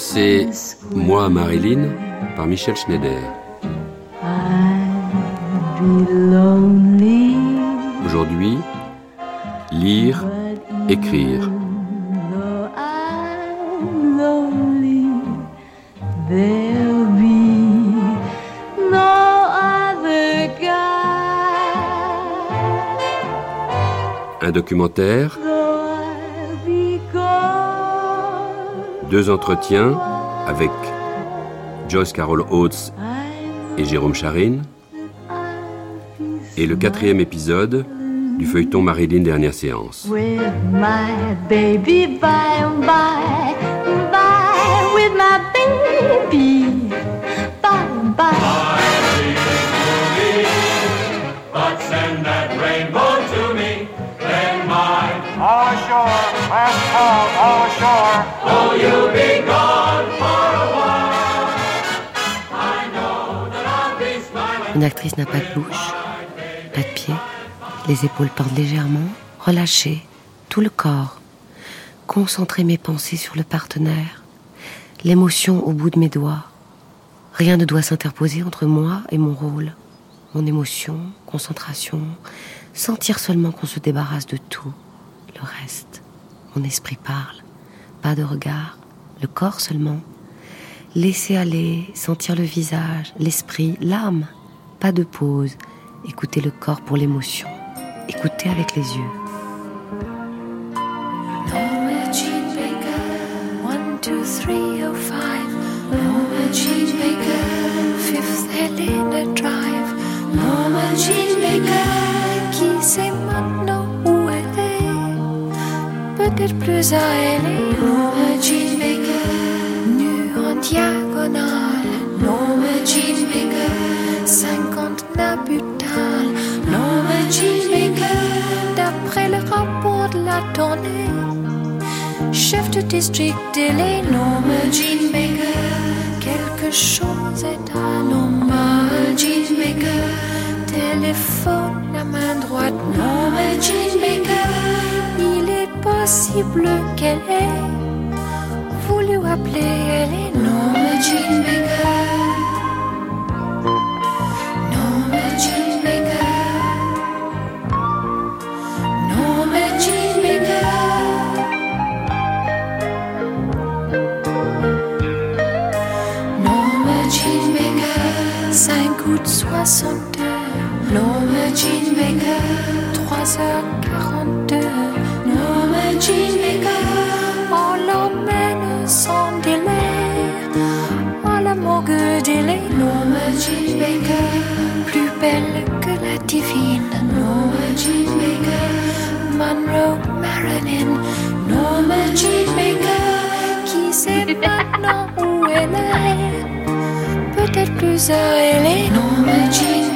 Traversée, moi Marilyn, par Michel Schneider. Aujourd'hui, lire, écrire. though I'm deux entretiens avec Joyce Carol Oates et Jérôme Charine, et le quatrième épisode du feuilleton Marilyn Dernière Séance. Une actrice n'a pas de bouche, pas de pied, les épaules pendent légèrement, relâchées, tout le corps. Concentrer mes pensées sur le partenaire, l'émotion au bout de mes doigts. Rien ne doit s'interposer entre moi et mon rôle. Mon émotion, concentration, sentir seulement qu'on se débarrasse de tout, le reste. Mon esprit parle, pas de regard, le corps seulement. Laisser aller, sentir le visage, l'esprit, l'âme. Pas de pause. Écouter le corps pour l'émotion. Écouter avec les yeux. Peut-être plus à elle est Norma Jean Baker, nue en diagonale. Norma Jean Baker, cinquante nabutales. Norma Jean Baker, d'après le rapport de la tournée. Chef de district délai, Norma Jean Baker. Quelque chose est anormal, Jean Baker. Téléphone, la main droite, Norma Jean Baker. Il est possible qu'elle ait voulu appeler, elle est Norma Jean Baker. Norma Jean Baker. Norma Jean Baker. Norma Jean Baker, 5 août 62. Norma Jean Baker, 3h42. Sans délai. À la morgue. Norma Jean Baker, plus belle que la divine. Norma Jean Baker, Monroe Marilyn. Norma Jean Baker, qui sait maintenant où elle est? Peut-être plus à elle est Norma Jean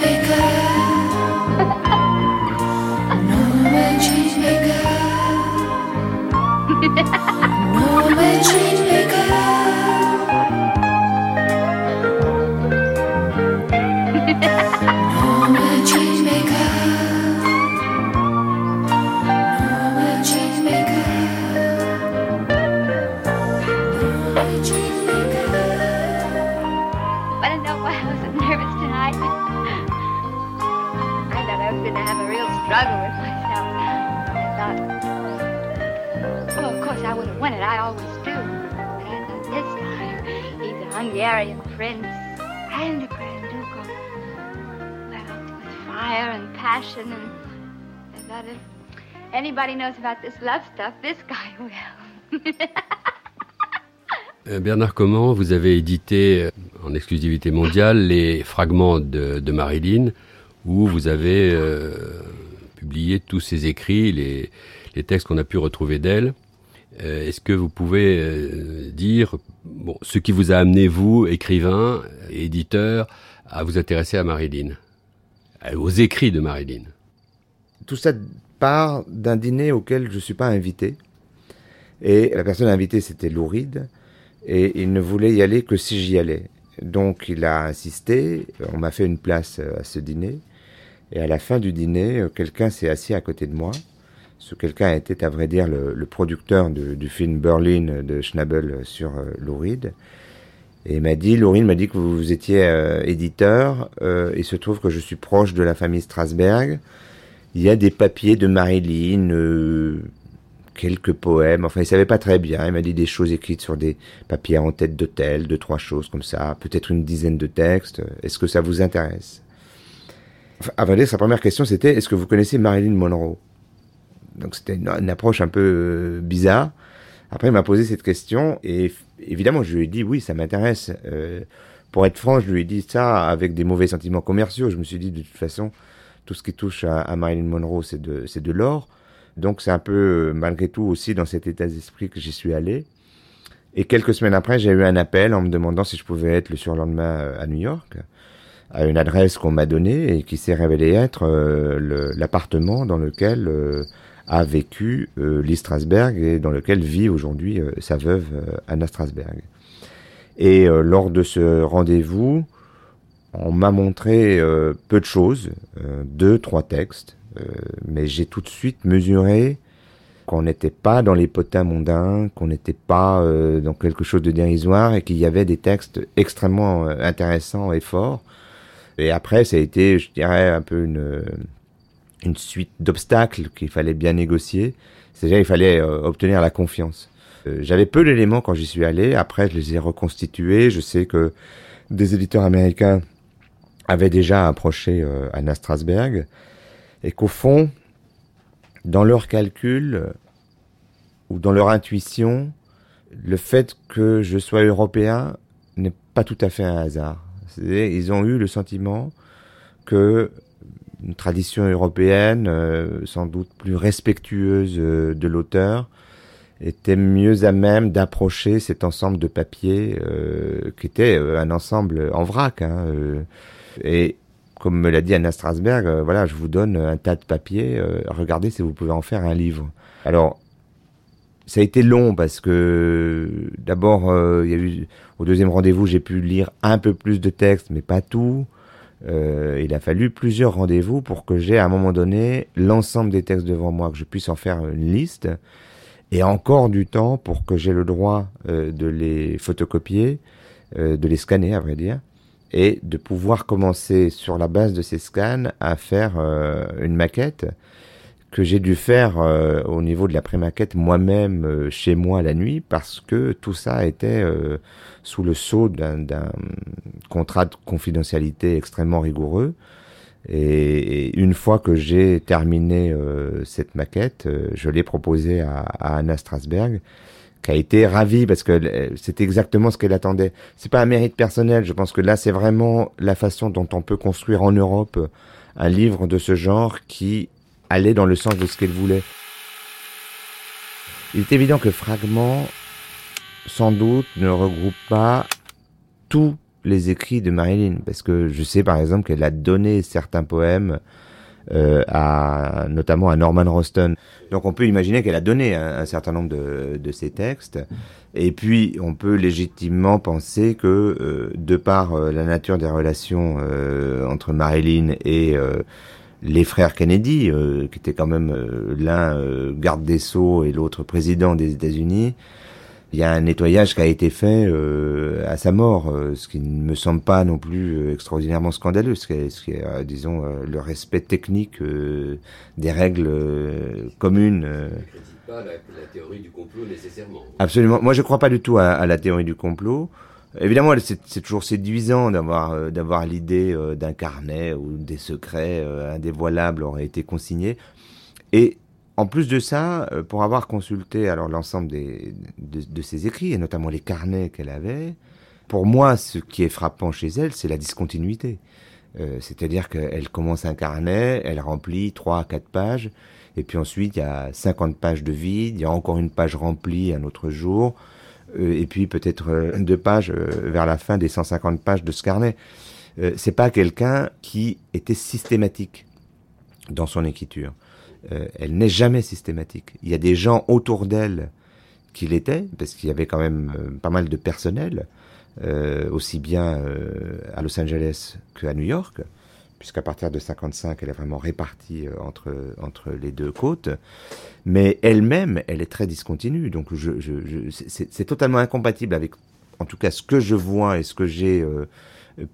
And anybody knows about this love stuff, this guy will. Euh, Bernard Comment, vous avez édité euh, en exclusivité mondiale les fragments de, Marilyn, où vous avez euh, publié tous ses écrits, les, textes qu'on a pu retrouver d'elle. Est-ce que vous pouvez dire bon, ce qui vous a amené, vous, écrivain, éditeur, à vous intéresser à Marilyn, aux écrits de Marilyn Tout ça part d'un dîner auquel je ne suis pas invité. Et la personne invitée, c'était Lou Reed, et il ne voulait y aller que si j'y allais. Donc il a insisté, on m'a fait une place euh, à ce dîner, et à la fin du dîner, euh, quelqu'un s'est assis à côté de moi. Ce quelqu'un était, à vrai dire, le, producteur de- du film Berlin de Schnabel sur euh, Lou Reed. Et il m'a dit, Reed m'a dit que vous, vous étiez euh, éditeur, euh, il se trouve que je suis proche de la famille Strasberg, il y a des papiers de Marilyn, euh, quelques poèmes. Enfin, il savait pas très bien. Il m'a dit des choses écrites sur des papiers en tête d'hôtel, deux, trois choses comme ça. Peut-être une dizaine de textes. Est-ce que ça vous intéresse? Vrai dire, sa première question, c'était est-ce que vous connaissez Marilyn Monroe? Donc, c'était une, approche un peu euh, bizarre. Après, il m'a posé cette question et évidemment, je lui ai dit oui, ça m'intéresse. Euh, pour être franc, je lui ai dit ça avec des mauvais sentiments commerciaux. Je me suis dit de toute façon, tout ce qui touche à, Marilyn Monroe, c'est de, de l'or. Donc c'est un peu, euh, malgré tout, aussi dans cet état d'esprit que j'y suis allé. Et quelques semaines après, j'ai eu un appel en me demandant si je pouvais être le surlendemain euh, à New York, à une adresse qu'on m'a donnée et qui s'est révélée être l'appartement dans lequel a vécu euh, Lee Strasberg et dans lequel vit aujourd'hui euh, sa veuve euh, Anna Strasberg. Et lors de ce rendez-vous, on m'a montré peu de choses, deux, trois textes, mais j'ai tout de suite mesuré qu'on n'était pas dans les potins mondains, qu'on n'était pas euh, dans quelque chose de dérisoire et qu'il y avait des textes extrêmement intéressants et forts. Et après, ça a été, je dirais, un peu une, une suite d'obstacles qu'il fallait bien négocier. C'est-à-dire, il fallait euh, obtenir la confiance. Euh, J'avais peu d'éléments quand j'y suis allé. Après, je les ai reconstitués. Je sais que des éditeurs américains avaient déjà approché euh, Anna Strasberg et qu'au fond, dans leurs calculs ou dans leur intuition, le fait que je sois européen n'est pas tout à fait un hasard. Ils ont eu le sentiment que une tradition européenne, euh, sans doute plus respectueuse euh, de l'auteur, était mieux à même d'approcher cet ensemble de papiers euh, qui était un ensemble en vrac. hein, et comme me l'a dit Anna Strasberg, voilà, je vous donne un tas de papiers, regardez si vous pouvez en faire un livre. Alors, ça a été long parce que d'abord, il y a eu au deuxième rendez-vous, j'ai pu lire un peu plus de textes, mais pas tout. Euh, il a fallu plusieurs rendez-vous pour que j'ai à un moment donné l'ensemble des textes devant moi, que je puisse en faire une liste, et encore du temps pour que j'ai le droit euh, de les photocopier, euh, de les scanner à vrai dire, et de pouvoir commencer sur la base de ces scans à faire une maquette que j'ai dû faire euh, au niveau de la pré-maquette moi-même euh, chez moi la nuit parce que tout ça était euh, sous le sceau d'un contrat de confidentialité extrêmement rigoureux. Et, une fois que j'ai terminé euh, cette maquette, euh, je l'ai proposée à, à Anna Strasberg, qui a été ravie parce que euh, c'est exactement ce qu'elle attendait. C'est pas un mérite personnel. Je pense que là, c'est vraiment la façon dont on peut construire en Europe un livre de ce genre qui allait dans le sens de ce qu'elle voulait. Il est évident que Fragment, sans doute, ne regroupe pas tous les écrits de Marilyn, parce que je sais par exemple qu'elle a donné certains poèmes euh, à notamment à Norman Roston. Donc on peut imaginer qu'elle a donné un, certain nombre de, de ses textes. Et puis on peut légitimement penser que euh, de par euh, la nature des relations entre Marilyn et les frères Kennedy, euh, qui étaient quand même euh, l'un euh, garde des sceaux et l'autre président des États-Unis, il y a un nettoyage qui a été fait euh, à sa mort, euh, ce qui ne me semble pas non plus euh, extraordinairement scandaleux, ce qui est, ce qui est, disons, euh, le respect technique euh, des règles euh, communes. euh. Ne pas la, la théorie du complot nécessairement. Absolument. Moi, je crois pas du tout à, à la théorie du complot. Évidemment, c'est toujours séduisant d'avoir euh, l'idée euh, d'un carnet où des secrets euh, indévoilables auraient été consignés. Et En plus de ça, euh, pour avoir consulté alors l'ensemble de, de ses écrits, et notamment les carnets qu'elle avait, pour moi, ce qui est frappant chez elle, c'est la discontinuité. C'est-à-dire qu'elle commence un carnet, elle remplit trois, quatre pages, et puis ensuite il y a 50 pages de vide, il y a encore une page remplie un autre jour, et puis peut-être euh, deux pages euh, vers la fin des 150 pages de ce carnet. Euh, c'est pas quelqu'un qui était systématique dans son écriture. Euh, elle n'est jamais systématique. Il y a des gens autour d'elle qui l'étaient, parce qu'il y avait quand même euh, pas mal de personnel, euh, aussi bien euh, à Los Angeles qu'à New York, puisqu'à partir de 55, elle est vraiment répartie euh, entre, entre les deux côtes. Mais elle-même, elle est très discontinue. Donc c'est totalement incompatible avec, en tout cas, ce que je vois et ce que j'ai euh,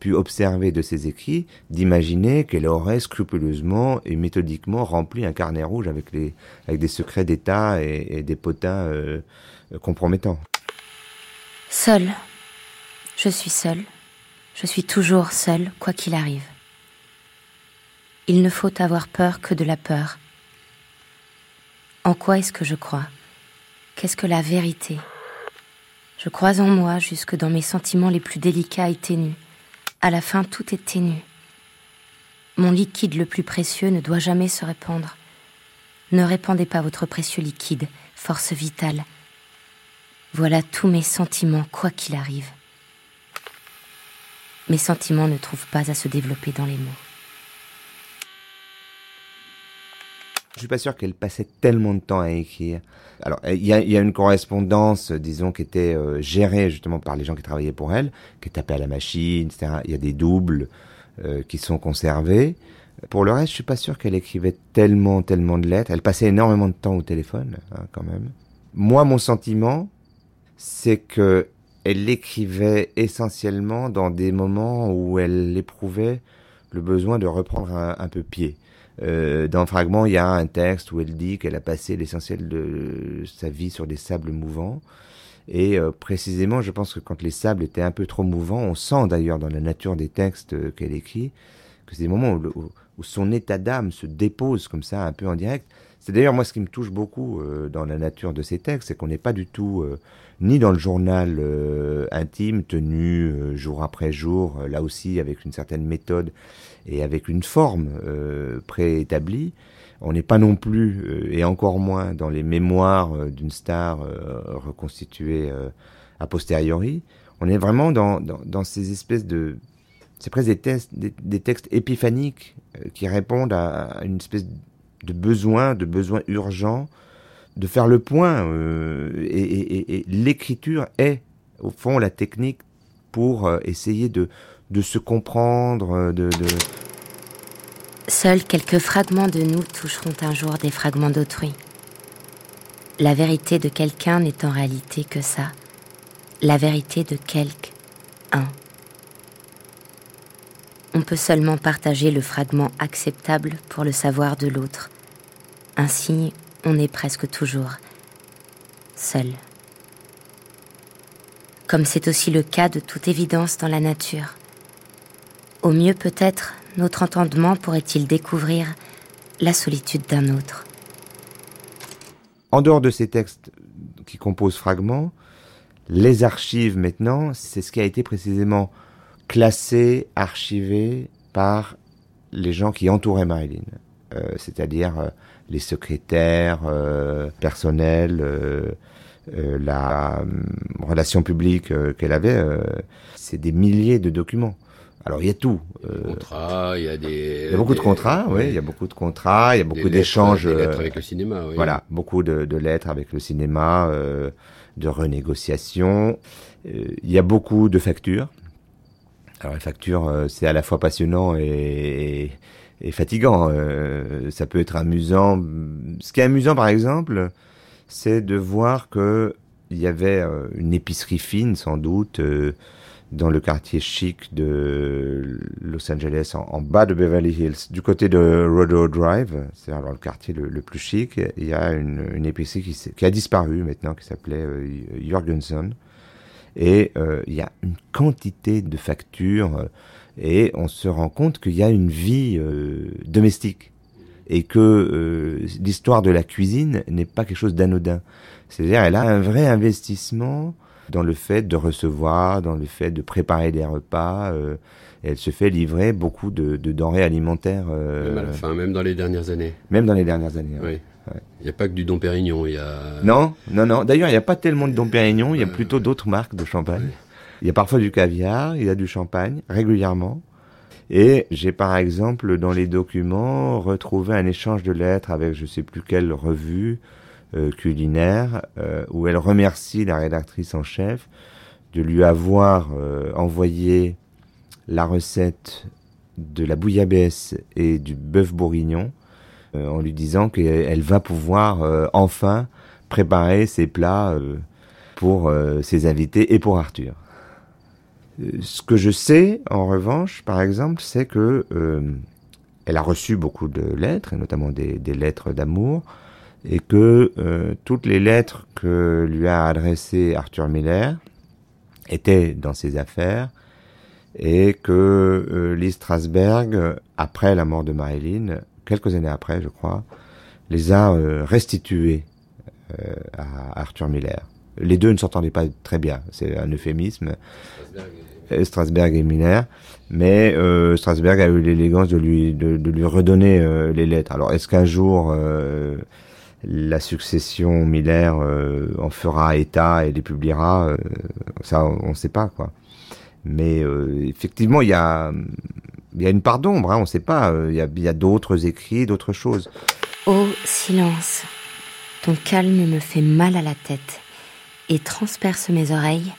pu observer de ses écrits, d'imaginer qu'elle aurait scrupuleusement et méthodiquement rempli un carnet rouge avec, les, avec des secrets d'État et, et des potins euh, compromettants. Seule. Je suis seule. Je suis toujours seule, quoi qu'il arrive. Il ne faut avoir peur que de la peur. En quoi est-ce que je crois? Qu'est-ce que la vérité? Je crois en moi jusque dans mes sentiments les plus délicats et ténus. À la fin, tout est ténu. Mon liquide le plus précieux ne doit jamais se répandre. Ne répandez pas votre précieux liquide, force vitale. Voilà tous mes sentiments, quoi qu'il arrive. Mes sentiments ne trouvent pas à se développer dans les mots. Je suis pas sûr qu'elle passait tellement de temps à écrire. Alors, il y a, une correspondance, disons, qui était euh, gérée justement par les gens qui travaillaient pour elle, qui tapaient à la machine, etc. Il y a des doubles euh, qui sont conservés. Pour le reste, je suis pas sûr qu'elle écrivait tellement, tellement de lettres. Elle passait énormément de temps au téléphone, hein, quand même. Moi, mon sentiment, c'est que elle l'écrivait essentiellement dans des moments où elle éprouvait le besoin de reprendre un peu pied. Euh, dans fragment, il y a un texte où elle dit qu'elle a passé l'essentiel de sa vie sur des sables mouvants. Et euh, précisément, je pense que quand les sables étaient un peu trop mouvants, on sent d'ailleurs dans la nature des textes euh, qu'elle écrit que c'est des moments où- où son état d'âme se dépose comme ça, un peu en direct. C'est d'ailleurs moi ce qui me touche beaucoup euh, dans la nature de ces textes, c'est qu'on n'est pas du tout euh, ni dans le journal euh, intime tenu euh, jour après jour, euh, là aussi avec une certaine méthode et avec une forme euh, préétablie. On n'est pas non plus, et encore moins, dans les mémoires d'une star reconstituée a posteriori. On est vraiment dans, dans, dans ces espèces de... C'est presque des, des, des textes épiphaniques qui répondent à, à une espèce de besoin, de besoin urgent, de faire le point. euh, et l'écriture est, au fond, la technique pour euh, essayer de, se comprendre, euh, de, de, Seuls quelques fragments de nous toucheront un jour des fragments d'autrui. La vérité de quelqu'un n'est en réalité que ça, la vérité de quelque un. On peut seulement partager le fragment acceptable pour le savoir de l'autre. Ainsi, on est presque toujours seul. Comme c'est aussi le cas de toute évidence dans la nature. Au mieux peut-être, notre entendement pourrait-il découvrir la solitude d'un autre. En dehors de ces textes qui composent fragments, les archives maintenant, c'est ce qui a été précisément classé, archivé par les gens qui entouraient Marilyn, Euh, c'est-à-dire euh, les secrétaires euh, personnels, euh, euh, la hum, relation publique euh, qu'elle avait. euh, c'est des milliers de documents. Alors il y a tout. euh, Contrats, il y a des. il y a beaucoup de contrats, oui, il y a beaucoup de contrats, il y a beaucoup d'échanges. Des lettres avec le cinéma, oui. voilà, beaucoup de, de lettres avec le cinéma, euh, de renégociations. Il y a beaucoup de factures. Alors les factures, euh, c'est à la fois passionnant et, et fatigant. Euh, ça peut être amusant. Ce qui est amusant, par exemple, c'est de voir que il y avait euh, une épicerie fine, sans doute, dans le quartier chic de Los Angeles, en, bas de Beverly Hills, du côté de Rodeo Drive, c'est-à-dire dans le quartier le, plus chic, il y a une, une épicerie qui, qui a disparu maintenant, qui s'appelait Jorgensen. Et euh, il y a une quantité de factures euh, et on se rend compte qu'il y a une vie euh, domestique. et que euh, l'histoire de la cuisine n'est pas quelque chose d'anodin. C'est-à-dire, elle a un vrai investissement dans le fait de recevoir, dans le fait de préparer des repas. euh, et elle se fait livrer beaucoup de, de denrées alimentaires, euh, Même à la fin, même dans les dernières années. même dans les dernières années. hein. Il n'y a pas que du Dom Pérignon, il y a... Non, non, non. D'ailleurs, il n'y a pas tellement de Dom Pérignon, il y a plutôt d'autres marques de champagne. Il y a parfois du caviar, il y a du champagne, régulièrement. Et j'ai par exemple dans les documents retrouvé un échange de lettres avec je sais plus quelle revue euh, culinaire euh, où elle remercie la rédactrice en chef de lui avoir euh, envoyé la recette de la bouillabaisse et du bœuf bourguignon euh, en lui disant qu'elle va pouvoir euh, enfin préparer ses plats euh, pour euh, ses invités et pour Arthur. Euh, Ce que je sais, en revanche, par exemple, c'est que euh, elle a reçu beaucoup de lettres, et notamment des, des lettres d'amour, et que euh, toutes les lettres que lui a adressées Arthur Miller étaient dans ses affaires, et que euh, Strasberg, après la mort de Marilyn, quelques années après, je crois, les a euh, restituées euh, à Arthur Miller. Les deux ne s'entendaient pas très bien, c'est un euphémisme. Euh, Strasberg et Miller, mais Strasberg a eu l'élégance de lui de, lui redonner les lettres. Alors est-ce qu'un jour la succession Miller en fera état et les publiera Ça, on ne sait pas quoi. Mais effectivement, il y a il y a une part d'ombre, hein, on ne sait pas. euh, Il y a, d'autres écrits, d'autres choses. Oh, silence. Ton calme me fait mal à la tête et transperce mes oreilles,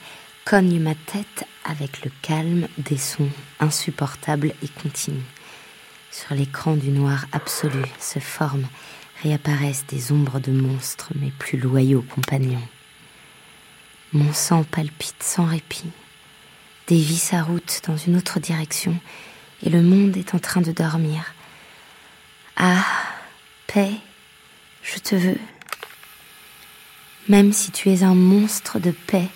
cogne ma tête avec le calme des sons insupportables et continus. Sur l'écran du noir absolu se forment, réapparaissent des ombres de monstres, mes plus loyaux compagnons. Mon sang palpite sans répit, dévie sa route dans une autre direction, et le monde est en train de dormir. Ah, paix, je te veux. Même si tu es un monstre de paix,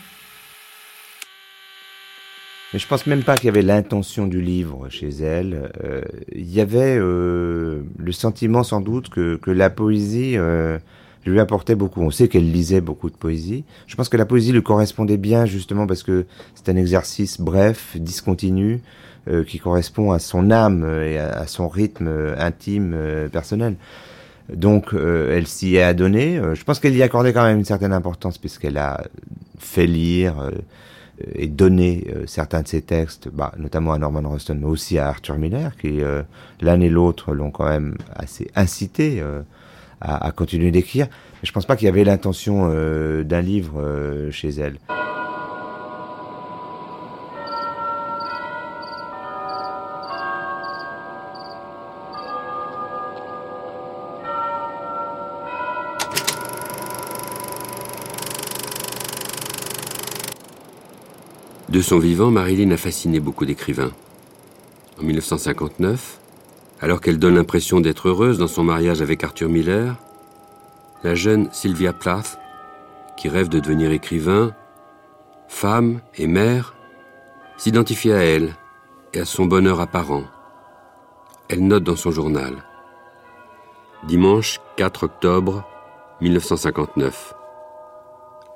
Mais je pense même pas qu'il y avait l'intention du livre chez elle. Euh, il y avait euh, le sentiment sans doute que, que la poésie euh, lui apportait beaucoup. On sait qu'elle lisait beaucoup de poésie. Je pense que la poésie lui correspondait bien justement parce que c'est un exercice bref, discontinu, euh, qui correspond à son âme et à, son rythme euh, intime, euh, personnel. Donc euh, elle s'y est adonnée. Euh, je pense qu'elle y accordait quand même une certaine importance puisqu'elle a fait lire euh, et donné euh, certains de ses textes, bah, notamment à Norman Ruston, mais aussi à Arthur Miller, qui euh, l'un et l'autre l'ont quand même assez incité euh, à, continuer d'écrire. Mais je pense pas qu'il y avait l'intention euh, d'un livre euh, chez elle. De son vivant, Marilyn a fasciné beaucoup d'écrivains. En 1959, alors qu'elle donne l'impression d'être heureuse dans son mariage avec Arthur Miller, la jeune Sylvia Plath, qui rêve de devenir écrivain, femme et mère, s'identifie à elle et à son bonheur apparent. Elle note dans son journal. Dimanche 4 octobre 1959.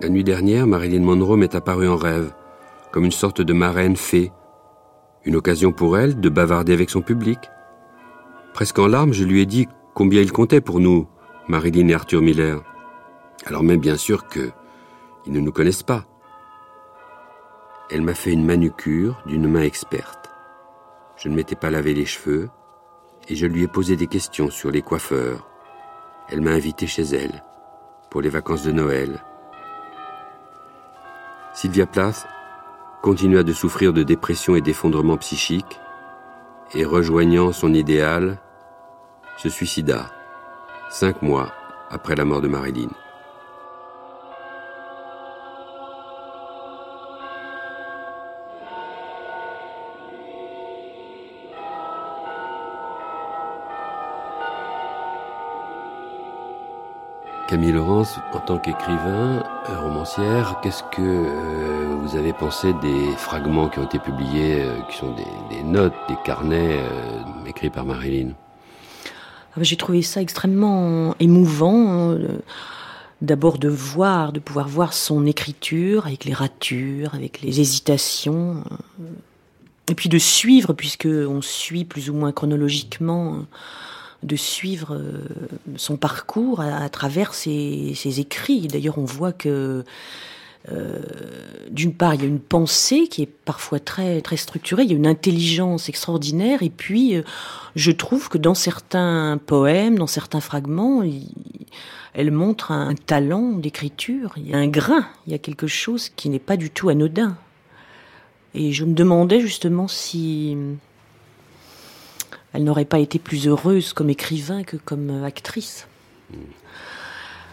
La nuit dernière, Marilyn Monroe m'est apparue en rêve, comme une sorte de marraine fée, une occasion pour elle de bavarder avec son public. Presque en larmes, je lui ai dit combien il comptait pour nous, Marilyn et Arthur Miller. Alors même bien sûr que ils ne nous connaissent pas. Elle m'a fait une manucure d'une main experte. Je ne m'étais pas lavé les cheveux et je lui ai posé des questions sur les coiffeurs. Elle m'a invité chez elle pour les vacances de Noël. Sylvia Plath continua de souffrir de dépression et d'effondrement psychique et rejoignant son idéal, se suicida cinq mois après la mort de Marilyn. Camille Laurence, en tant qu'écrivain, euh, romancière, qu'est-ce que euh, vous avez pensé des fragments qui ont été publiés, euh, qui sont des, notes, des carnets écrits par Marilyn? Ah bah, J'ai trouvé ça extrêmement émouvant. euh, D'abord de voir, de pouvoir voir son écriture avec les ratures, avec les hésitations. Et puis de suivre, puisque on suit plus ou moins chronologiquement, euh, de suivre euh, son parcours à, travers ses, écrits. D'ailleurs, on voit que euh, d'une part, il y a une pensée qui est parfois très très structurée, il y a une intelligence extraordinaire, et puis euh, je trouve que dans certains poèmes, dans certains fragments, il- elle montre un talent d'écriture, il y a un grain, il y a quelque chose qui n'est pas du tout anodin. Et je me demandais justement si elle n'aurait pas été plus heureuse comme écrivain que comme euh, actrice.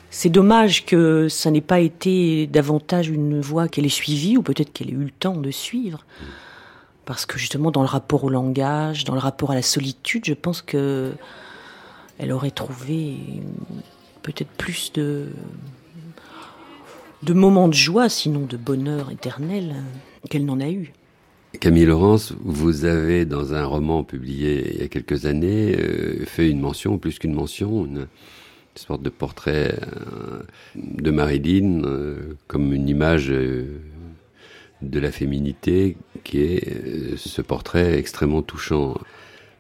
C'est dommage que ça n'ait pas été davantage une voie qu'elle ait suivie, ou peut-être qu'elle ait eu le temps de suivre. Parce que justement, dans le rapport au langage, dans le rapport à la solitude, je pense que elle aurait trouvé peut-être plus de, moments de joie, sinon de bonheur éternel, euh, qu'elle n'en a eu. Camille Laurence, vous avez dans un roman publié il y a quelques années euh, fait une mention, plus qu'une mention, une sorte de portrait euh, de Marilyn euh, comme une image euh, de la féminité qui est ce portrait extrêmement touchant.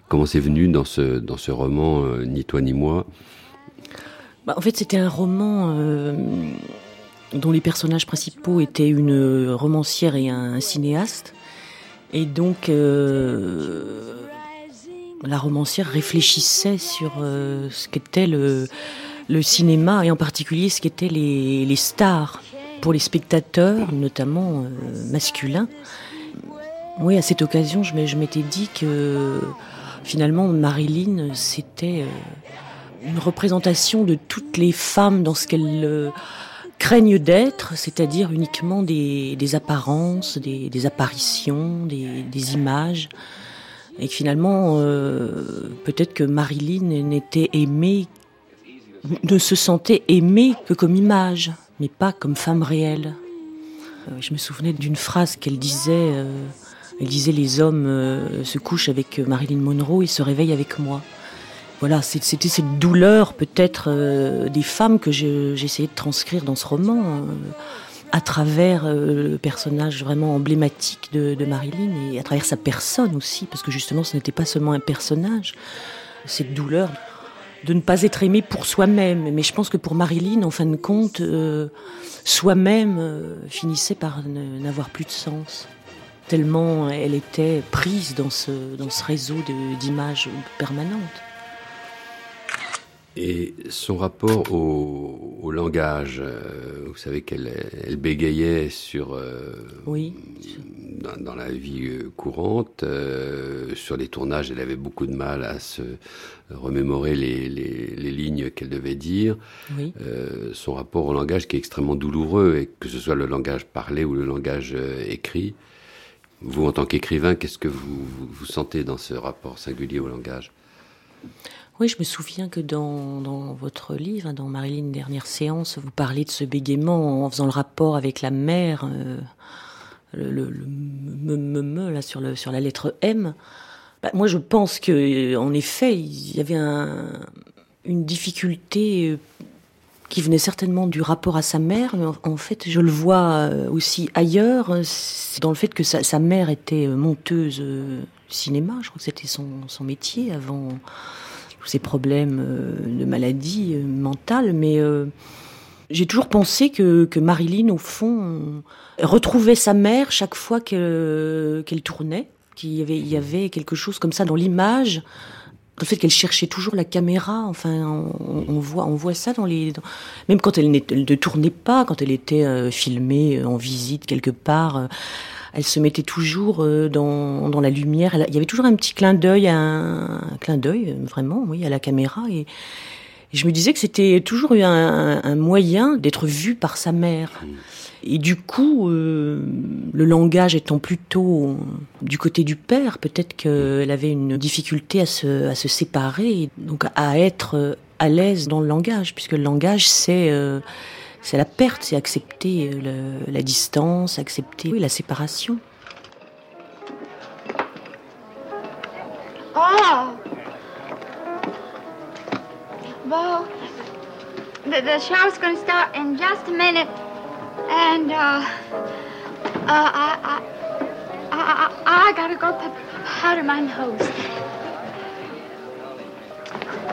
Comment c'est venu dans ce, dans ce roman Ni toi ni moi? Bah, en fait, c'était un roman dont les personnages principaux étaient une romancière et un cinéaste. Et donc, euh, la romancière réfléchissait sur euh, ce qu'était le, le cinéma et en particulier ce qu'étaient les, les stars pour les spectateurs, notamment euh, masculins. Oui, à cette occasion, je m'étais dit que finalement, Marilyn, c'était euh, une représentation de toutes les femmes dans ce qu'elles euh, craignent d'être, c'est-à-dire uniquement des, apparences, des, apparitions, des, images. Et finalement, euh, peut-être que Marilyn n'était aimée, ne se sentait aimée que comme image, mais pas comme femme réelle. Euh, Je me souvenais d'une phrase qu'elle disait. euh, elle disait les hommes se couchent avec Marilyn Monroe et se réveillent avec moi. Voilà, c'était cette douleur peut-être euh, des femmes que je- j'essayais de transcrire dans ce roman euh, à travers euh, le personnage vraiment emblématique de, Marilyn et à travers sa personne aussi, parce que justement ce n'était pas seulement un personnage, cette douleur de ne pas être aimé pour soi-même. Mais je pense que pour Marilyn, en fin de compte, soi-même finissait par n'avoir plus de sens tellement elle était prise dans ce, réseau d'images permanentes. Et son rapport au, au langage, euh, vous savez qu'elle elle bégayait sur euh, Oui. dans, dans la vie euh, courante, euh, sur les tournages, elle avait beaucoup de mal à se remémorer les, les, les lignes qu'elle devait dire. Oui. Son rapport au langage qui est extrêmement douloureux, et que ce soit le langage parlé ou le langage écrit. Vous, en tant qu'écrivain, qu'est-ce que vous, vous, vous sentez dans ce rapport singulier au langage? Oui, je me souviens que dans, dans votre livre, dans Marilyn Dernière Séance, vous parlez de ce bégaiement en faisant le rapport avec la mère, euh, le, me, me, me, là, sur, le, sur la lettre M. Bah, moi, je pense que, euh, en effet, il y avait un, une difficulté euh, qui venait certainement du rapport à sa mère, mais en, fait, je le vois aussi ailleurs, dans le fait que sa, sa mère était monteuse cinéma, je crois que c'était son, son métier avant tous ces problèmes euh, de maladie euh, mentale, mais euh, j'ai toujours pensé que, que Marilyn, au fond, retrouvait sa mère chaque fois que- qu'elle tournait, qu'il y avait, quelque chose comme ça dans l'image, le fait qu'elle cherchait toujours la caméra, enfin, on, voit, on voit ça dans les, même quand elle, ne tournait pas, quand elle était filmée en visite quelque part, elle se mettait toujours euh, dans, dans la lumière. Elle- il y avait toujours un petit clin d'œil, un, un clin d'œil vraiment, oui, à la caméra. Et, et je me disais que c'était toujours un, un moyen d'être vu par sa mère. Et du coup, euh, le langage étant plutôt du côté du père, peut-être qu'elle avait une difficulté à se, à se séparer, donc à être euh, à l'aise dans le langage, puisque le langage, c'est euh, c'est la perte, c'est accepter euh, le- la distance, accepter oui, la séparation. Oh! the, the show's going to start in just a minute. And, uh, uh, I, I, I, I, I gotta go powder my nose.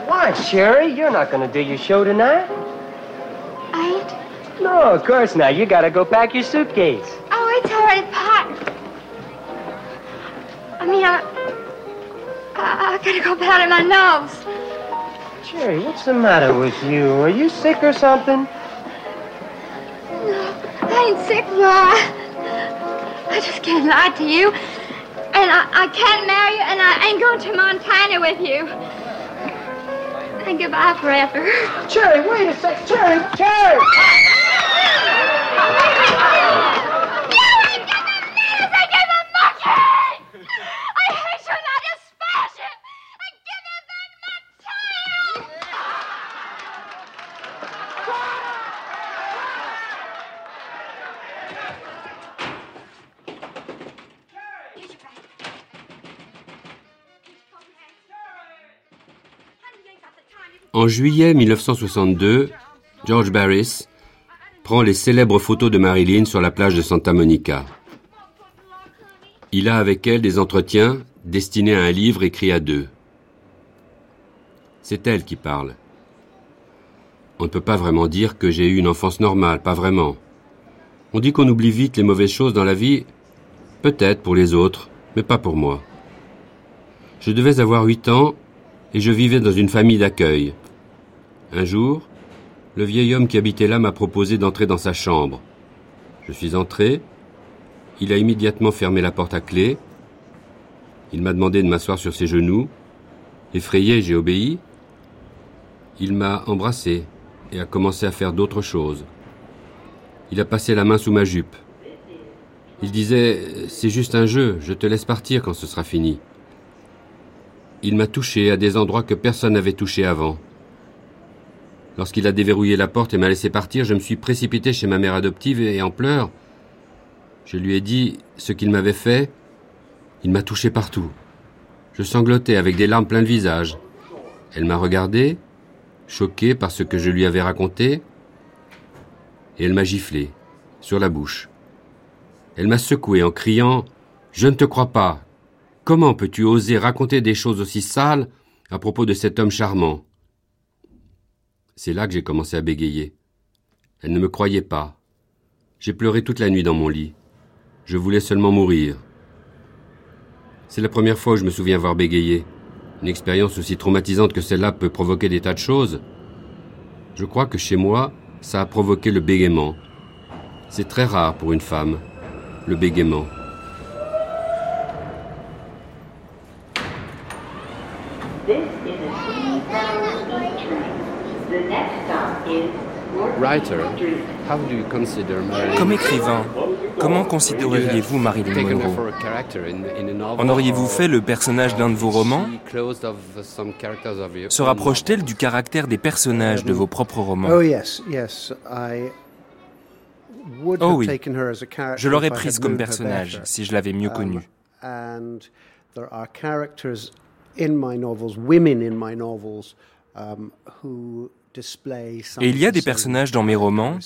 What, Sherry? You're not going to do your show tonight? No, of course not. You got to go pack your suitcase. Oh, it's already packed. I mean, I, I, I gotta go powder my nose. Sherry, what's the matter with you? Are you sick or something? No, I ain't sick, Laura. I just can't lie to you. And I, I can't marry you, and I ain't going to Montana with you. And goodbye forever. Cherry, wait a sec. Cherry, Cherry! En juillet 1962, George Barris prend les célèbres photos de Marilyn sur la plage de Santa Monica. Il a avec elle des entretiens destinés à un livre écrit à deux. C'est elle qui parle. On ne peut pas vraiment dire que j'ai eu une enfance normale, pas vraiment. On dit qu'on oublie vite les mauvaises choses dans la vie, peut-être pour les autres, mais pas pour moi. Je devais avoir huit ans et je vivais dans une famille d'accueil. Un jour, le vieil homme qui habitait là m'a proposé d'entrer dans sa chambre. Je suis entré. Il a immédiatement fermé la porte à clé. Il m'a demandé de m'asseoir sur ses genoux. Effrayé, j'ai obéi. Il m'a embrassé et a commencé à faire d'autres choses. Il a passé la main sous ma jupe. Il disait C'est juste un jeu, je te laisse partir quand ce sera fini. Il m'a touché à des endroits que personne n'avait touché avant. Lorsqu'il a déverrouillé la porte et m'a laissé partir, je me suis précipité chez ma mère adoptive et en pleurs, je lui ai dit ce qu'il m'avait fait. Il m'a touché partout. Je sanglotais avec des larmes plein le visage. Elle m'a regardé, choquée par ce que je lui avais raconté, et elle m'a giflé, sur la bouche. Elle m'a secoué en criant ⁇ Je ne te crois pas Comment peux-tu oser raconter des choses aussi sales à propos de cet homme charmant ?⁇ C'est là que j'ai commencé à bégayer. Elle ne me croyait pas. J'ai pleuré toute la nuit dans mon lit. Je voulais seulement mourir. C'est la première fois où je me souviens avoir bégayé. Une expérience aussi traumatisante que celle-là peut provoquer des tas de choses. Je crois que chez moi, ça a provoqué le bégaiement. C'est très rare pour une femme, le bégaiement. Comme écrivain, comment considéreriez-vous Marilyn Monroe? En auriez-vous fait le personnage d'un de vos romans? Se rapproche-t-elle du caractère des personnages de vos propres romans? Oh yes, yes. I would Oh have oui, taken her as a character je l'aurais prise comme personnage si je l'avais mieux Um, connue. And there are characters in my novels, women in my novels, who display some Et il y a des personnages dans mes romans,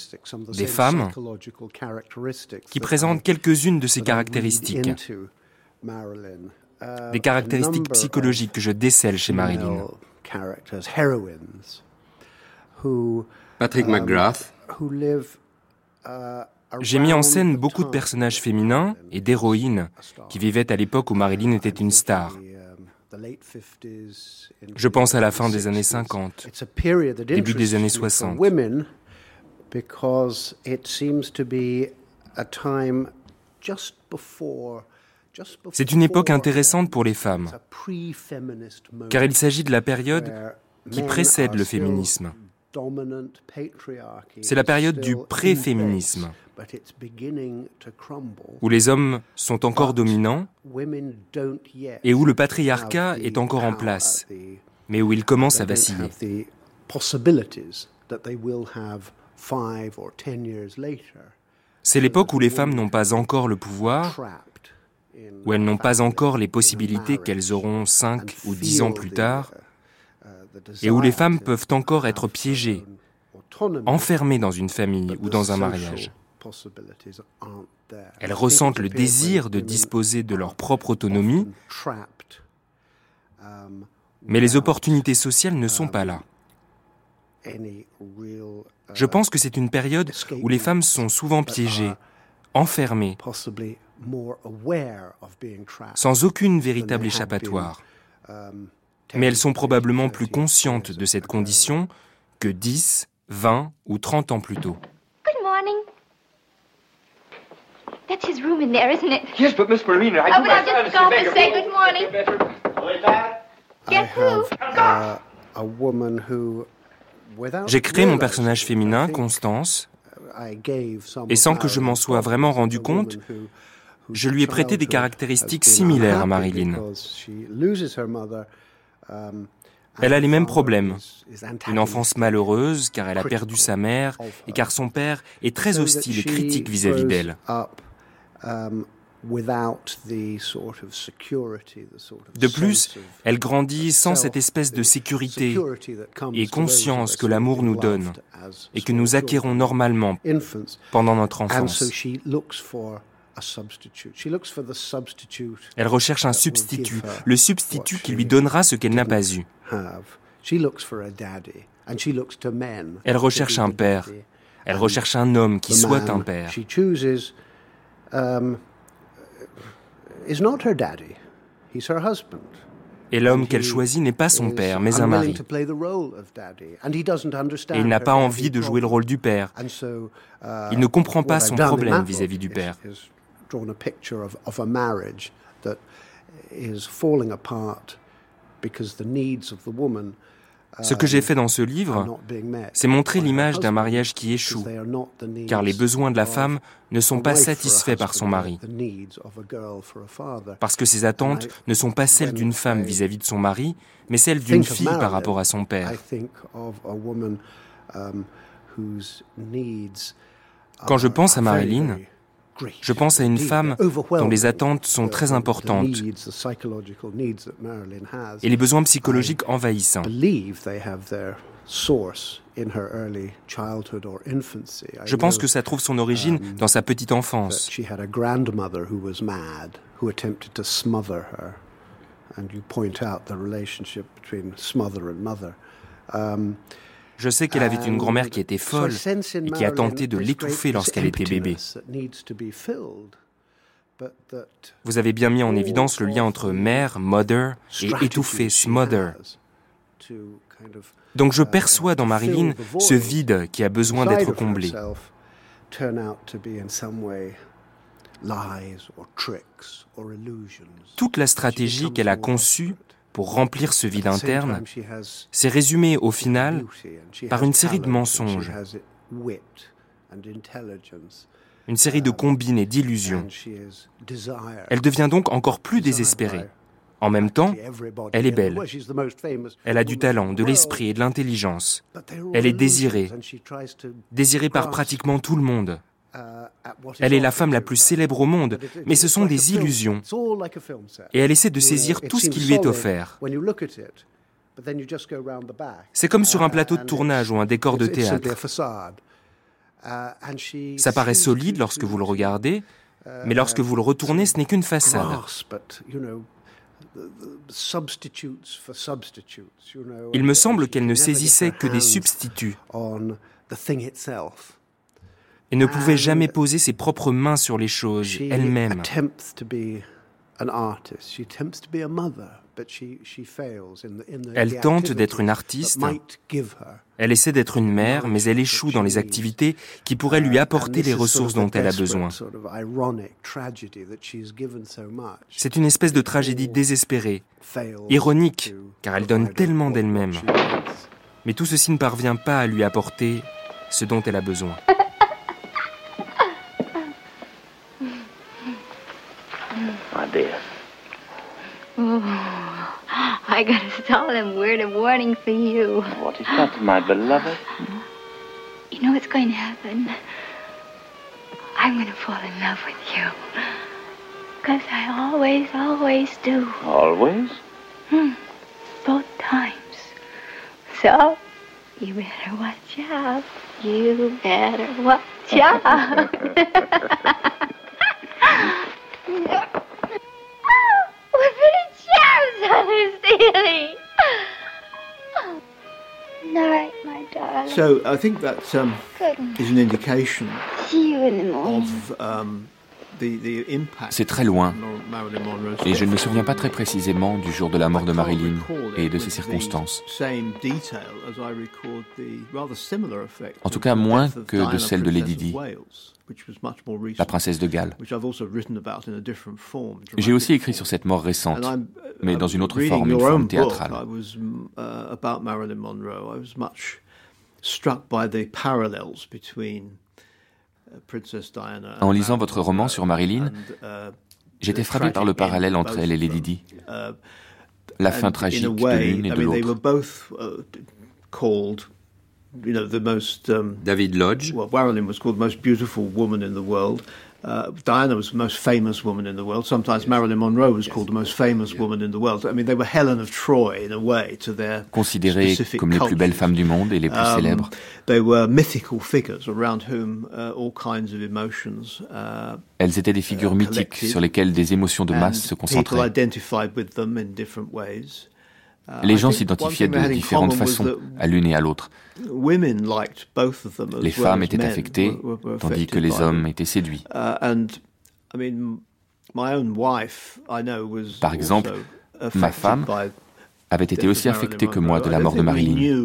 des femmes, qui that présentent I- quelques-unes de ces caractéristiques. Uh, Des caractéristiques psychologiques que je décèle chez Marilyn. female characters, heroines, who Patrick um, McGrath. uh, J'ai mis en scène the beaucoup de time personnages féminins et d'héroïnes qui vivaient à l'époque où Marilyn était une star. Je pense à la fin des années 50, It's a period that début des années me for 60. women because it seems to be a time just before just C'est une époque intéressante pour les femmes, car il s'agit de la période qui précède le féminisme. C'est la période du pré-féminisme, où les hommes sont encore dominants et où le patriarcat est encore en place, mais où il commence à vaciller. C'est l'époque où les femmes n'ont pas encore le pouvoir, où elles n'ont pas encore les possibilités qu'elles auront 5 ou 10 ans plus tard, et où les femmes peuvent encore être piégées, enfermées dans une famille ou dans un mariage. Elles ressentent le désir de disposer de leur propre autonomie, mais les opportunités sociales ne sont pas là. Je pense que c'est une période où les femmes sont souvent piégées, enfermées, sans aucune véritable échappatoire. Mais elles sont probablement plus conscientes de cette condition que 10, 20 ou 30 ans plus tôt. Good morning. That's his room in there, isn't it? Yes, but Miss Marina, I Oh, but just go and say good morning. Guess who? a woman who, J'ai créé mon personnage féminin, Constance, et sans que je m'en sois vraiment rendu compte, je lui ai prêté des caractéristiques similaires à Marilyn. Elle a les mêmes problèmes. Une enfance malheureuse car elle a perdu sa mère et car son père est très hostile et critique vis-à-vis d'elle. De plus, elle grandit sans cette espèce de sécurité et conscience que l'amour nous donne et que nous acquérons normalement pendant notre enfance. Elle recherche un substitut, le substitut qui lui donnera ce qu'elle n'a pas eu. Elle recherche un père. Elle recherche un homme qui soit un père. Et l'homme qu'elle choisit n'est pas son père, mais un mari. Et il n'a pas envie de jouer le rôle du père. Il ne comprend pas son problème vis-à-vis du père. Ce que j'ai fait dans ce livre, c'est montrer l'image d'un mariage qui échoue, car les besoins de la femme ne sont pas satisfaits par son mari, parce que ses attentes ne sont pas celles d'une femme vis-à-vis de son mari, mais celles d'une fille par rapport à son père. Quand je pense à Marilyn, je pense à une femme dont les attentes sont très importantes et les besoins psychologiques envahissants. Je pense que ça trouve son origine dans sa petite enfance. Je sais qu'elle avait une grand-mère qui était folle et qui a tenté de l'étouffer lorsqu'elle était bébé. Vous avez bien mis en évidence le lien entre mère, mother, et étouffer, smother. Donc je perçois dans Marilyn ce vide qui a besoin d'être comblé. Toute la stratégie qu'elle a conçue pour remplir ce vide interne s'est résumée au final par une série de mensonges, une série de combines et d'illusions. Elle devient donc encore plus désespérée. En même temps, elle est belle. Elle a du talent, de l'esprit et de l'intelligence. Elle est désirée, désirée par pratiquement tout le monde. Elle est la femme la plus célèbre au monde, mais ce sont des illusions. Et elle essaie de saisir tout ce qui lui est offert. C'est comme sur un plateau de tournage ou un décor de théâtre. Ça paraît solide lorsque vous le regardez, mais lorsque vous le retournez, ce n'est qu'une façade. Il me semble qu'elle ne saisissait que des substituts et ne pouvait jamais poser ses propres mains sur les choses elle-même. Elle tente d'être une artiste, elle essaie d'être une mère, mais elle échoue dans les activités qui pourraient lui apporter les ressources dont elle a besoin. C'est une espèce de tragédie désespérée, ironique, car elle donne tellement d'elle-même. Mais tout ceci ne parvient pas à lui apporter ce dont elle a besoin. Oh, I got a solemn word of warning for you. What is that, my beloved? You know what's going to happen? I'm going to fall in love with you. Because I always, always do. Always? Hmm. Both times. So, You better watch out. You better watch out. oh, pretty chairs on the. Night, my darling. So I think that um, is an indication See you in the morning. of um, the, the impact. C'est très loin. Et je ne me souviens pas très précisément du jour de la mort de Marilyn et de ses circonstances. Same detail as I record the rather similar effect En tout cas, moins que de celle de Lady Di, of Wales, which was much more recent, la princesse de Galles. which I've also written about in a different form, J'ai aussi écrit sur cette mort récente, And I'm, mais dans une autre forme, une forme théâtrale. Uh, struck by the parallels between uh. En lisant Marilyn votre roman sur Marilyn, uh, j'étais the frappé par le parallèle entre elle et Lady. Di. Uh, La fin in tragique de l'une et I de mean, they were l'autre. both uh, d- called, you know, the most. Um, David Lodge. Well, Marilyn was called the most beautiful woman in the world. Uh, Diana was the most famous woman in the world. Sometimes Marilyn Monroe was called the most famous woman in the world. I mean, they were Helen of Troy in a way to their Considérées comme les plus belles femmes du monde et les plus Um, célèbres, They were mythical figures around whom uh, all kinds of emotions. Uh, elles étaient des figures mythiques sur lesquelles des émotions de masse se People identified with them in different ways. Uh, Les gens s'identifiaient de différentes façons à l'une et à l'autre. Les femmes étaient affectées, tandis que les hommes étaient séduits. Uh, and I mean, my own wife, I know, was Par exemple, ma femme avait été aussi affectée que moi de la mort de Marilyn. uh.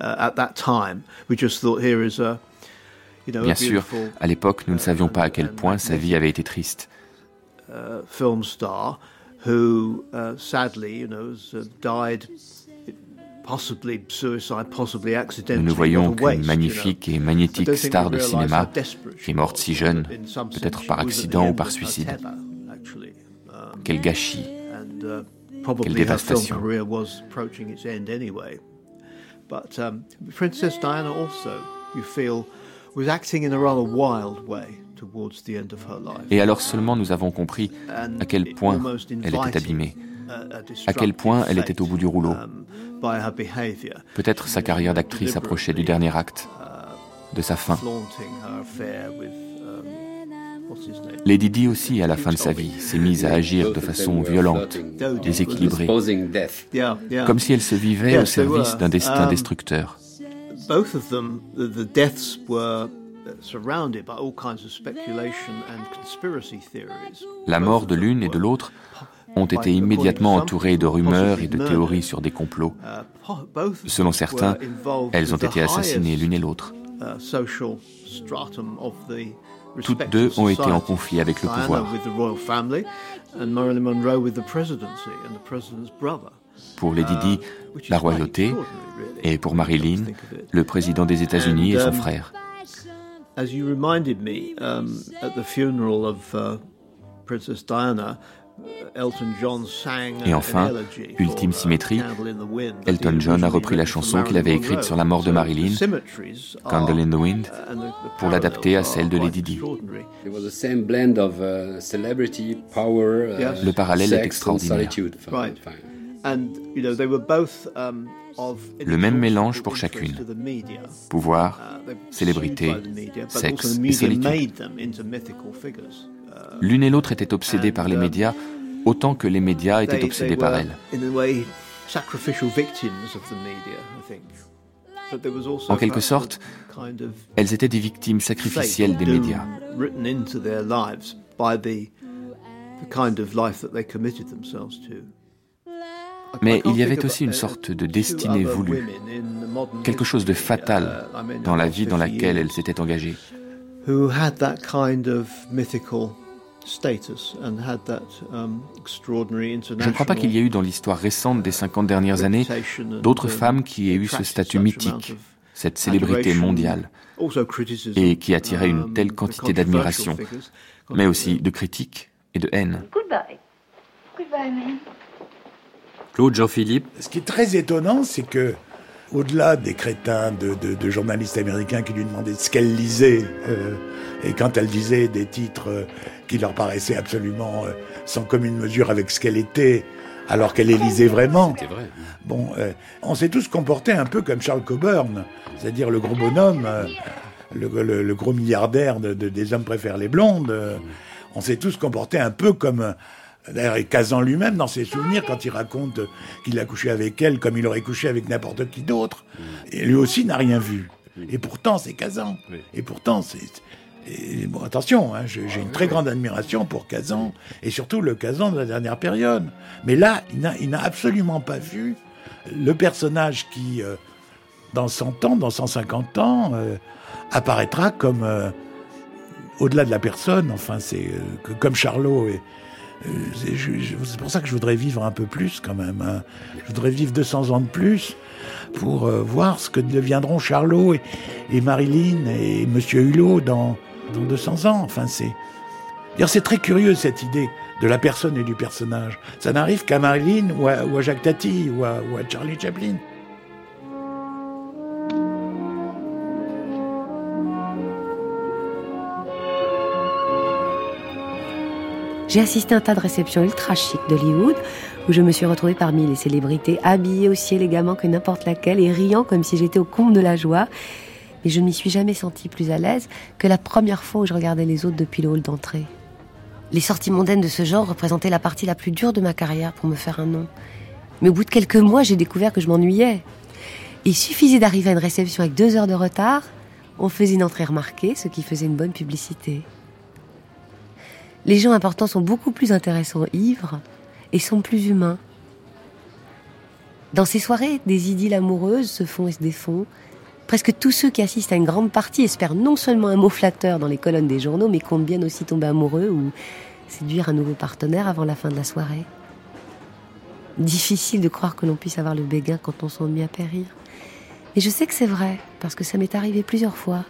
Uh, Bien sûr, à l'époque, nous ne savions pas à quel point sa vie avait été triste. Uh, film star who uh, sadly, you know, has uh, died. Possibly suicide, possibly Nous voyons qu'une magnifique et magnétique star de cinéma qui est morte si jeune, peut-être par accident ou par suicide. Um, Quel gâchis. and Quelle dévastation. career was approaching its end anyway. But um, Princess Diana also, you feel, was acting in a rather wild way towards the end of her life. Et alors seulement nous avons compris à quel point elle était abîmée, a à quel point elle était au bout du rouleau. um, Peut-être sa carrière d'actrice approchait du dernier acte, de sa fin. um? Lady Di aussi, à la fin de sa vie, s'est mise à agir de façon violente, déséquilibrée, comme si elle se vivait au service d'un destin Um, destructeur. Both of them, the, the deaths were surrounded by all kinds of speculation and conspiracy theories. La mort de l'une et de l'autre ont été immédiatement entourées de rumeurs et de théories sur des complots. Uh, Selon certains, elles ont été assassinées l'une et l'autre. uh, Toutes deux ont été en conflit avec le pouvoir. Pour Lady Di, la royauté, et pour Marilyn, le président des États-Unis et son frère. As you reminded me um, at the funeral of uh, Princess Diana, uh, Elton John sang Et enfin, ultime uh, symétrie, Elton John a repris la chanson qu'il avait Marilyn écrite sur la mort de Marilyn, Candle in the Wind, pour l'adapter à celle de Lady Di. extraordinary. It was the same blend of celebrity, power, Yes. Le parallèle est extraordinaire. Solitude. Right. And, you know, they were both, um, of Le même mélange pour chacune. Pouvoir, Uh, célébrité, sexe et solitude. made them into mythical figures. Uh, L'une et l'autre étaient obsédées par les uh, médias, autant que les médias étaient obsédés par elles. En quelque sorte, a kind of elles étaient des victimes sacrificielles des médias. Mais il y avait aussi une sorte de destinée voulue, quelque chose de fatal dans la vie dans laquelle elles s'étaient engagées. who had that kind of mythical status and had that um, Je ne crois pas qu'il y ait eu dans l'histoire récente des 50 dernières années d'autres femmes qui aient eu ce statut mythique, cette célébrité mondiale, et qui attiraient une telle quantité d'admiration, mais aussi de critiques et de haine. Goodbye. Goodbye, man. Claude Jean-Philippe. Ce qui est très étonnant, c'est que, au-delà des crétins de, de- de journalistes américains qui lui demandaient ce qu'elle lisait, euh, et quand elle disait des titres euh, qui leur paraissaient absolument euh, sans commune mesure avec ce qu'elle était, alors qu'elle élisait vraiment. C'était vrai. Bon, euh, on s'est tous comportés un peu comme Charles Coburn, c'est-à-dire le gros bonhomme, euh, le, le- le gros milliardaire de, de- des hommes préfèrent les blondes. euh, on s'est tous comportés un peu comme. D'ailleurs, et Kazan lui-même, dans ses souvenirs, quand il raconte qu'il a couché avec elle comme il aurait couché avec n'importe qui d'autre, et lui aussi n'a rien vu. Et pourtant, c'est Kazan. Et pourtant, c'est. et bon, attention, hein, j'ai j'ai une très grande admiration pour Kazan, et surtout le Kazan de la dernière période. Mais là, il n'a- absolument pas vu le personnage qui, euh, dans 100 ans, dans 150 ans, euh, apparaîtra comme euh, au-delà de la personne. Enfin, c'est comme Charlot. Et, je- c'est pour ça que je voudrais vivre un peu plus quand même. hein. Je voudrais vivre 200 ans de plus pour euh, voir ce que deviendront Charlot et, et Marilyn et Monsieur Hulot dans, dans 200 ans. Enfin, c'est c'est très curieux cette idée de la personne et du personnage. Ça n'arrive qu'à Marilyn ou à, ou à Jacques Tati ou à, ou à Charlie Chaplin. J'ai assisté à un tas de réceptions ultra chic d'Hollywood où je me suis retrouvée parmi les célébrités habillées aussi élégamment que n'importe laquelle et riant comme si j'étais au comble de la joie. Mais je ne m'y suis jamais sentie plus à l'aise que la première fois où je regardais les autres depuis le hall d'entrée. Les sorties mondaines de ce genre représentaient la partie la plus dure de ma carrière pour me faire un nom. Mais au bout de quelques mois, j'ai découvert que je m'ennuyais. Il suffisait d'arriver à une réception avec deux heures de retard, on faisait une entrée remarquée, ce qui faisait une bonne publicité. Les gens importants sont beaucoup plus intéressants ivres et sont plus humains. Dans ces soirées, des idylles amoureuses se font et se défont. Presque tous ceux qui assistent à une grande partie espèrent non seulement un mot flatteur dans les colonnes des journaux, mais comptent bien aussi tomber amoureux ou séduire un nouveau partenaire avant la fin de la soirée. Difficile de croire que l'on puisse avoir le béguin quand on s'ennuie à périr. Mais je sais que c'est vrai, parce que ça m'est arrivé plusieurs fois.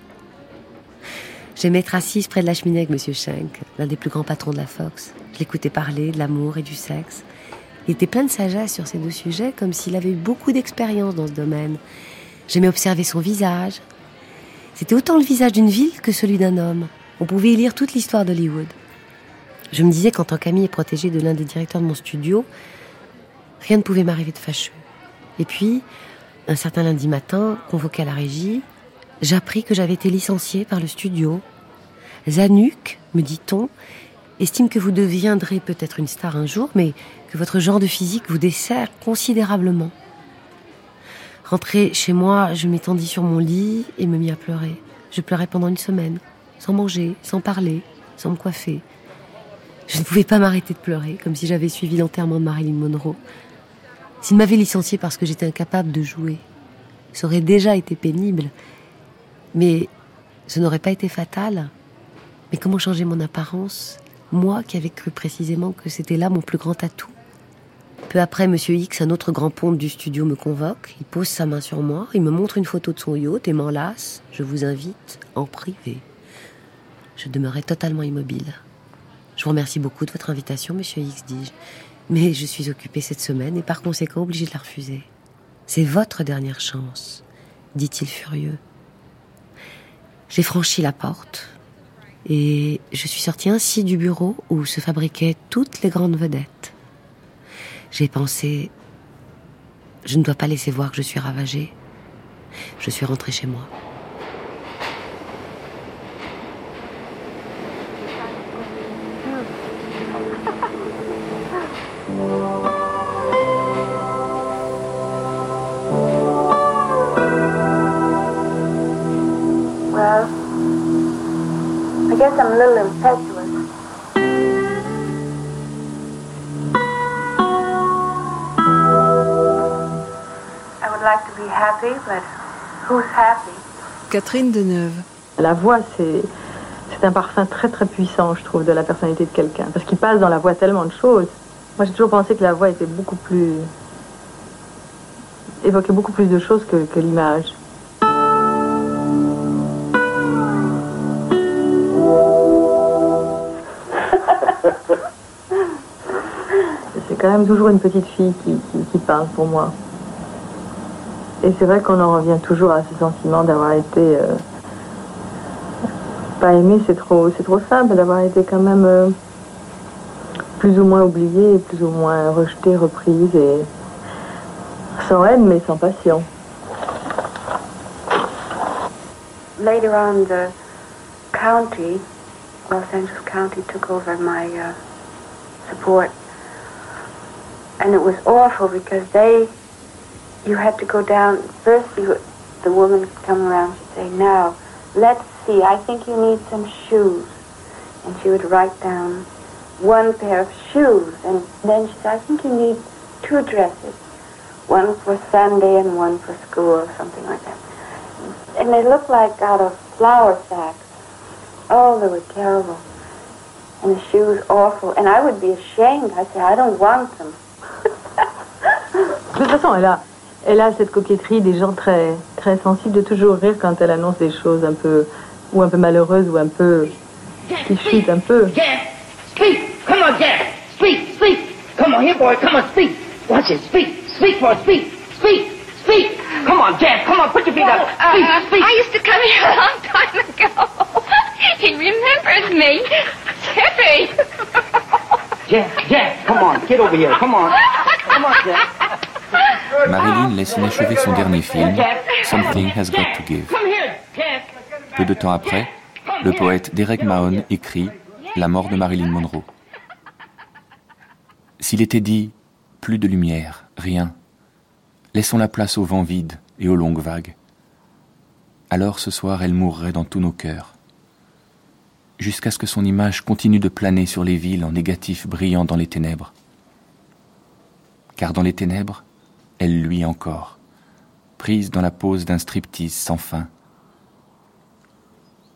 J'aimais être assise près de la cheminée avec Monsieur Schenk, l'un des plus grands patrons de la Fox. Je l'écoutais parler de l'amour et du sexe. Il était plein de sagesse sur ces deux sujets, comme s'il avait eu beaucoup d'expérience dans ce domaine. J'aimais observer son visage. C'était autant le visage d'une ville que celui d'un homme. On pouvait y lire toute l'histoire d'Hollywood. Je me disais qu'en tant qu'amie et protégée de l'un des directeurs de mon studio, rien ne pouvait m'arriver de fâcheux. Et puis, un certain lundi matin, convoqué à la régie, j'appris que j'avais été licenciée par le studio. Zanuck, me dit-on, estime que vous deviendrez peut-être une star un jour, mais que votre genre de physique vous dessert considérablement. Rentrée chez moi, je m'étendis sur mon lit et me mis à pleurer. Je pleurais pendant une semaine, sans manger, sans parler, sans me coiffer. Je ne pouvais pas m'arrêter de pleurer, comme si j'avais suivi l'enterrement de Marilyn Monroe. S'il m'avait licenciée parce que j'étais incapable de jouer, ça aurait déjà été pénible. Mais ce n'aurait pas été fatal. Mais comment changer mon apparence? Moi qui avais cru précisément que c'était là mon plus grand atout. Peu après, Monsieur X, un autre grand ponte du studio, me convoque. Il pose sa main sur moi, il me montre une photo de son yacht et m'enlace. Je vous invite en privé. Je demeurais totalement immobile. Je vous remercie beaucoup de votre invitation, Monsieur X, dis-je. Mais je suis occupée cette semaine et par conséquent obligée de la refuser. C'est votre dernière chance, dit-il furieux. J'ai franchi la porte et je suis sortie ainsi du bureau où se fabriquaient toutes les grandes vedettes. J'ai pensé, je ne dois pas laisser voir que je suis ravagée. Je suis rentrée chez moi. Catherine Deneuve. La voix, c'est un parfum très très puissant, je trouve, de la personnalité de quelqu'un. Parce qu'il passe dans la voix tellement de choses. Moi, j'ai toujours pensé que la voix était beaucoup plus. évoquait beaucoup plus de choses que, l'image. C'est quand même toujours une petite fille qui parle pour moi. Et c'est vrai qu'on en revient toujours à ce sentiment d'avoir été. euh, pas aimé, c'est trop, c'est trop simple, d'avoir été quand même euh, plus ou moins oubliées, plus ou moins rejetées, reprises, et sans haine mais sans passion. Later on, the county, Los Angeles County, took over my uh, support. And it was awful because they, you had to go down, first you, the woman would come around and say, now, let's see, I think you need some shoes. And she would write down one pair of shoes. And then she said, I think you need two dresses. One for Sunday and one for school or something like that. And they looked like out of flour sacks. Oh, they were terrible. And the shoes awful. And I would be ashamed. I said, I don't want them. elle a cette coquetterie des gens très, très sensibles de toujours rire quand elle annonce des choses un peu, ou un peu malheureuses, ou un peu, qui chutent un peu. Jeff, speak. Come on, Jeff. Speak, speak. Come on, here, boy. Come on, speak. Watch it. Speak. Speak, boy. Speak. Speak. Speak. Come on, Jeff. Come on. Put your feet up. Speak. Uh, speak. I used to come here a long time ago. he remembers me. Tippy. Jeff, Jeff, come on. Get over here. Come on. Come on, Jeff. Marilyn laisse inachevé son dernier film, Something Has Got to Give. Peu de temps après, le poète Derek Mahon écrit La mort de Marilyn Monroe. S'il était dit plus de lumière, rien, laissons la place au vent vide et aux longues vagues. Alors ce soir, elle mourrait dans tous nos cœurs, jusqu'à ce que son image continue de planer sur les villes en négatif brillant dans les ténèbres. Car dans les ténèbres, elle luit encore, prise dans la pose d'un striptease sans fin.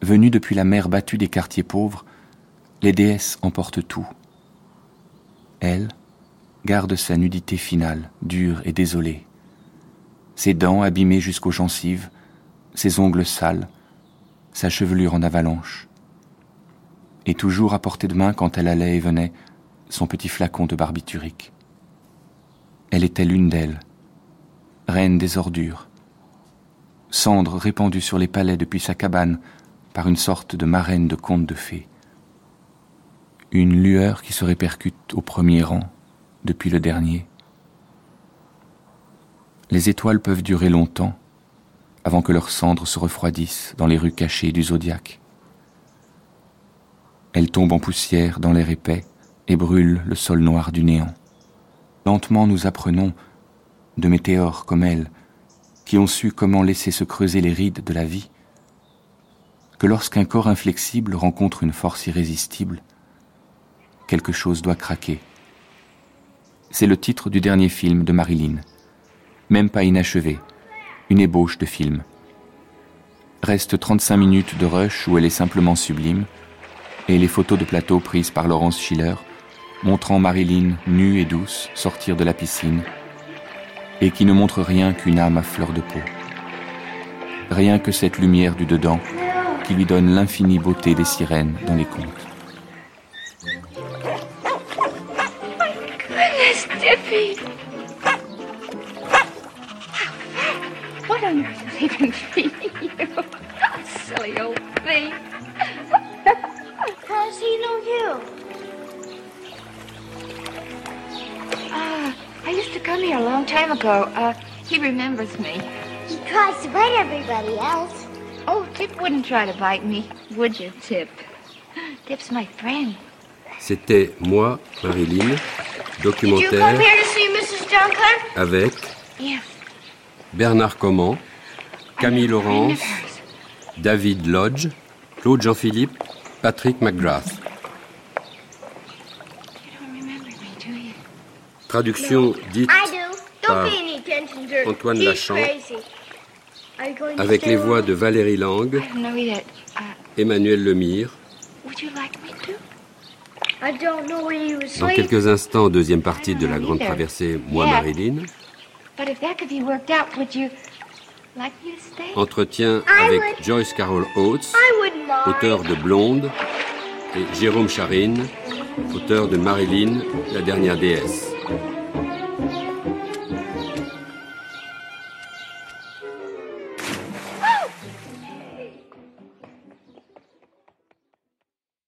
Venue depuis la mer battue des quartiers pauvres, les déesses emportent tout. Elle garde sa nudité finale, dure et désolée. Ses dents abîmées jusqu'aux gencives, ses ongles sales, sa chevelure en avalanche. Et toujours à portée de main quand elle allait et venait, son petit flacon de barbiturique. Elle était l'une d'elles, reine des ordures, cendre répandue sur les palais depuis sa cabane par une sorte de marraine de conte de fées. Une lueur qui se répercute au premier rang, depuis le dernier. Les étoiles peuvent durer longtemps, avant que leurs cendres se refroidissent dans les rues cachées du zodiaque. Elles tombent en poussière dans l'air épais et brûlent le sol noir du néant. Lentement nous apprenons, de météores comme elles, qui ont su comment laisser se creuser les rides de la vie, que lorsqu'un corps inflexible rencontre une force irrésistible, quelque chose doit craquer. C'est le titre du dernier film de Marilyn, même pas inachevé, une ébauche de film. Reste 35 minutes de rush où elle est simplement sublime, et les photos de plateau prises par Laurence Schiller, montrant Marilyn nue et douce sortir de la piscine, et qui ne montrent rien qu'une âme à fleur de peau. Rien que cette lumière du dedans qui lui donne l'infinie beauté des sirènes dans les contes. Remembers me. He tries to bite everybody else. Oh, Tip wouldn't try to bite me, would you, Tip? Tip's my friend. C'était moi, Marilyn, Did you come documentaire here to see Mrs. Duncan? avec Yes. Bernard Comment, Camille Laurence, David Lodge, Claude Jean-Philippe, Patrick McGrath. Traduction dite I do. Don't par Antoine She's Lachan. crazy. Are you going to avec les voix de Valérie Lang. Uh, Emmanuel Lemire. would you like me to? I don't know where you was Dans quelques instants, deuxième partie de la grande traversée, moi. Marilyn. But if that could be worked out, would you like me to stay? Entretien avec would. Joyce Carol Oates, auteur de Blonde, et Jérôme Charine, auteur de Marilyn, la dernière déesse.